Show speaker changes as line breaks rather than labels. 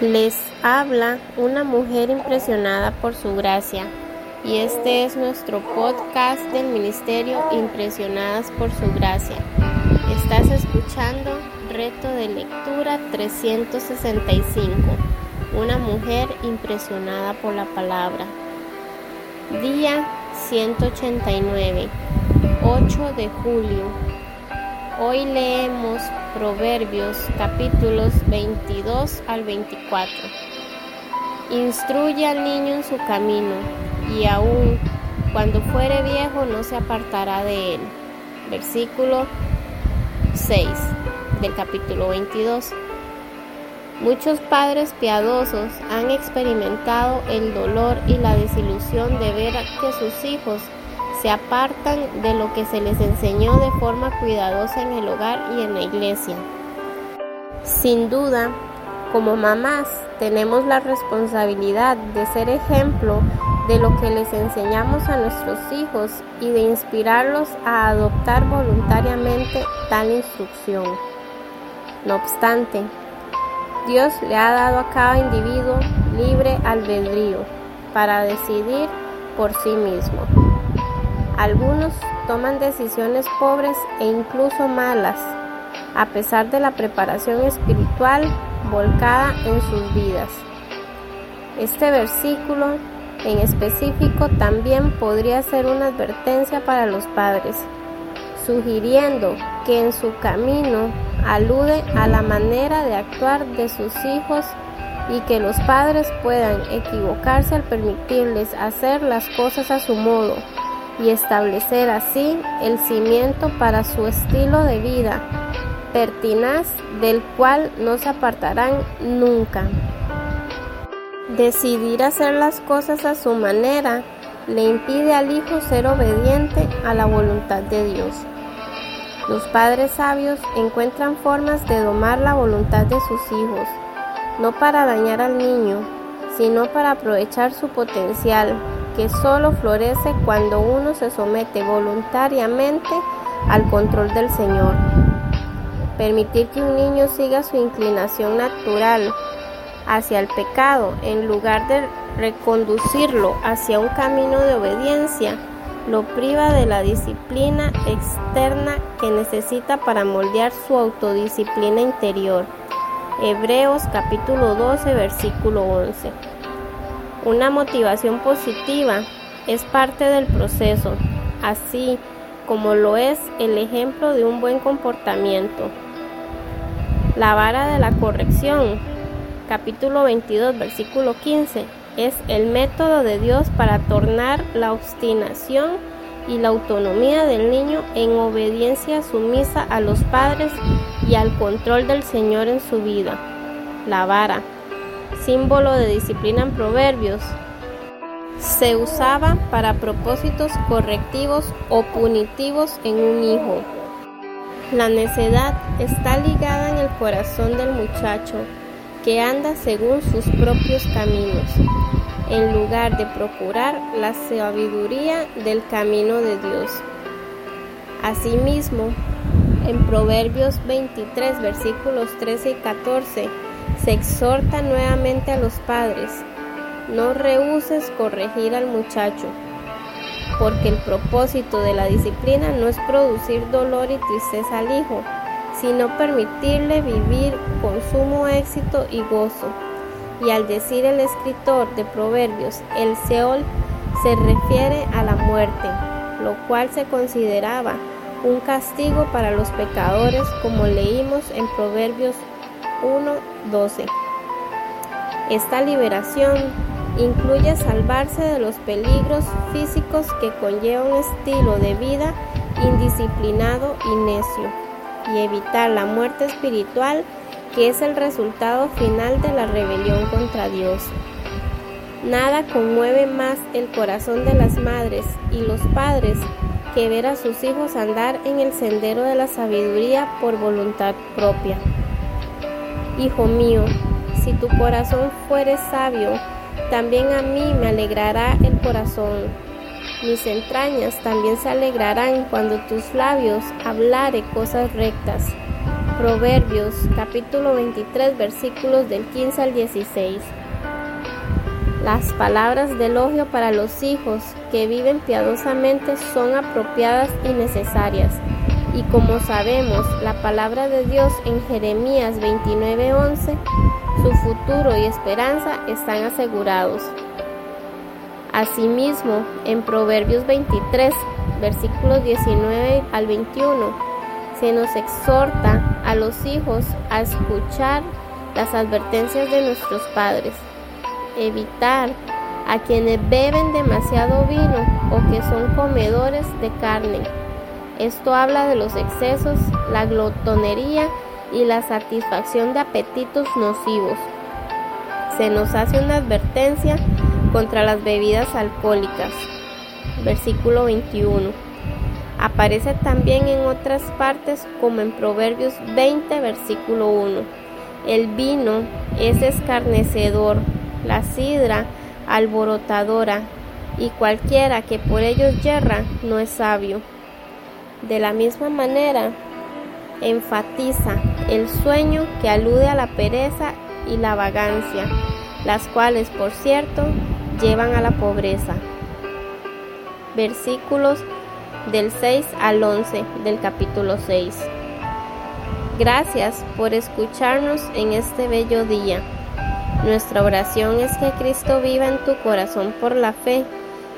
Les habla una mujer impresionada por su gracia y este es nuestro podcast del Ministerio Impresionadas por su gracia. Estás escuchando Reto de Lectura 365, una mujer impresionada por la palabra. Día 189, 8 de julio Hoy leemos Proverbios capítulos 22 al 24. Instruye al niño en su camino, y aún cuando fuere viejo no se apartará de él. Versículo 6 del capítulo 22. Muchos padres piadosos han experimentado el dolor y la desilusión de ver que sus hijos se apartan de lo que se les enseñó de forma cuidadosa en el hogar y en la iglesia. Sin duda, como mamás tenemos la responsabilidad de ser ejemplo de lo que les enseñamos a nuestros hijos y de inspirarlos a adoptar voluntariamente tal instrucción. No obstante, Dios le ha dado a cada individuo libre albedrío para decidir por sí mismo. Algunos toman decisiones pobres e incluso malas, a pesar de la preparación espiritual volcada en sus vidas. Este versículo en específico también podría ser una advertencia para los padres, sugiriendo que en su camino alude a la manera de actuar de sus hijos y que los padres puedan equivocarse al permitirles hacer las cosas a su modo y establecer así el cimiento para su estilo de vida pertinaz del cual no se apartarán nunca. Decidir hacer las cosas a su manera le impide al hijo ser obediente a la voluntad de Dios. Los padres sabios encuentran formas de domar la voluntad de sus hijos, no para dañar al niño, sino para aprovechar su potencial que solo florece cuando uno se somete voluntariamente al control del Señor. Permitir que un niño siga su inclinación natural hacia el pecado en lugar de reconducirlo hacia un camino de obediencia lo priva de la disciplina externa que necesita para moldear su autodisciplina interior. Hebreos capítulo 12 versículo 11. Una motivación positiva es parte del proceso, así como lo es el ejemplo de un buen comportamiento. La vara de la corrección, capítulo 22, versículo 15, es el método de Dios para tornar la obstinación y la autonomía del niño en obediencia sumisa a los padres y al control del Señor en su vida. La vara símbolo de disciplina en proverbios, se usaba para propósitos correctivos o punitivos en un hijo. La necedad está ligada en el corazón del muchacho que anda según sus propios caminos, en lugar de procurar la sabiduría del camino de Dios. Asimismo, en Proverbios 23, versículos 13 y 14, se exhorta nuevamente a los padres, no rehuses corregir al muchacho, porque el propósito de la disciplina no es producir dolor y tristeza al hijo, sino permitirle vivir con sumo éxito y gozo. Y al decir el escritor de Proverbios, el Seol se refiere a la muerte, lo cual se consideraba un castigo para los pecadores, como leímos en Proverbios 1.12. Esta liberación incluye salvarse de los peligros físicos que conlleva un estilo de vida indisciplinado y necio y evitar la muerte espiritual que es el resultado final de la rebelión contra Dios. Nada conmueve más el corazón de las madres y los padres que ver a sus hijos andar en el sendero de la sabiduría por voluntad propia. Hijo mío, si tu corazón fuere sabio, también a mí me alegrará el corazón. Mis entrañas también se alegrarán cuando tus labios hablare cosas rectas. Proverbios capítulo 23 versículos del 15 al 16. Las palabras de elogio para los hijos que viven piadosamente son apropiadas y necesarias. Y como sabemos, la palabra de Dios en Jeremías 29:11, su futuro y esperanza están asegurados. Asimismo, en Proverbios 23, versículos 19 al 21, se nos exhorta a los hijos a escuchar las advertencias de nuestros padres, evitar a quienes beben demasiado vino o que son comedores de carne. Esto habla de los excesos, la glotonería y la satisfacción de apetitos nocivos. Se nos hace una advertencia contra las bebidas alcohólicas. Versículo 21. Aparece también en otras partes como en Proverbios 20, versículo 1. El vino es escarnecedor, la sidra alborotadora, y cualquiera que por ellos yerra no es sabio. De la misma manera, enfatiza el sueño que alude a la pereza y la vagancia, las cuales, por cierto, llevan a la pobreza. Versículos del 6 al 11 del capítulo 6. Gracias por escucharnos en este bello día. Nuestra oración es que Cristo viva en tu corazón por la fe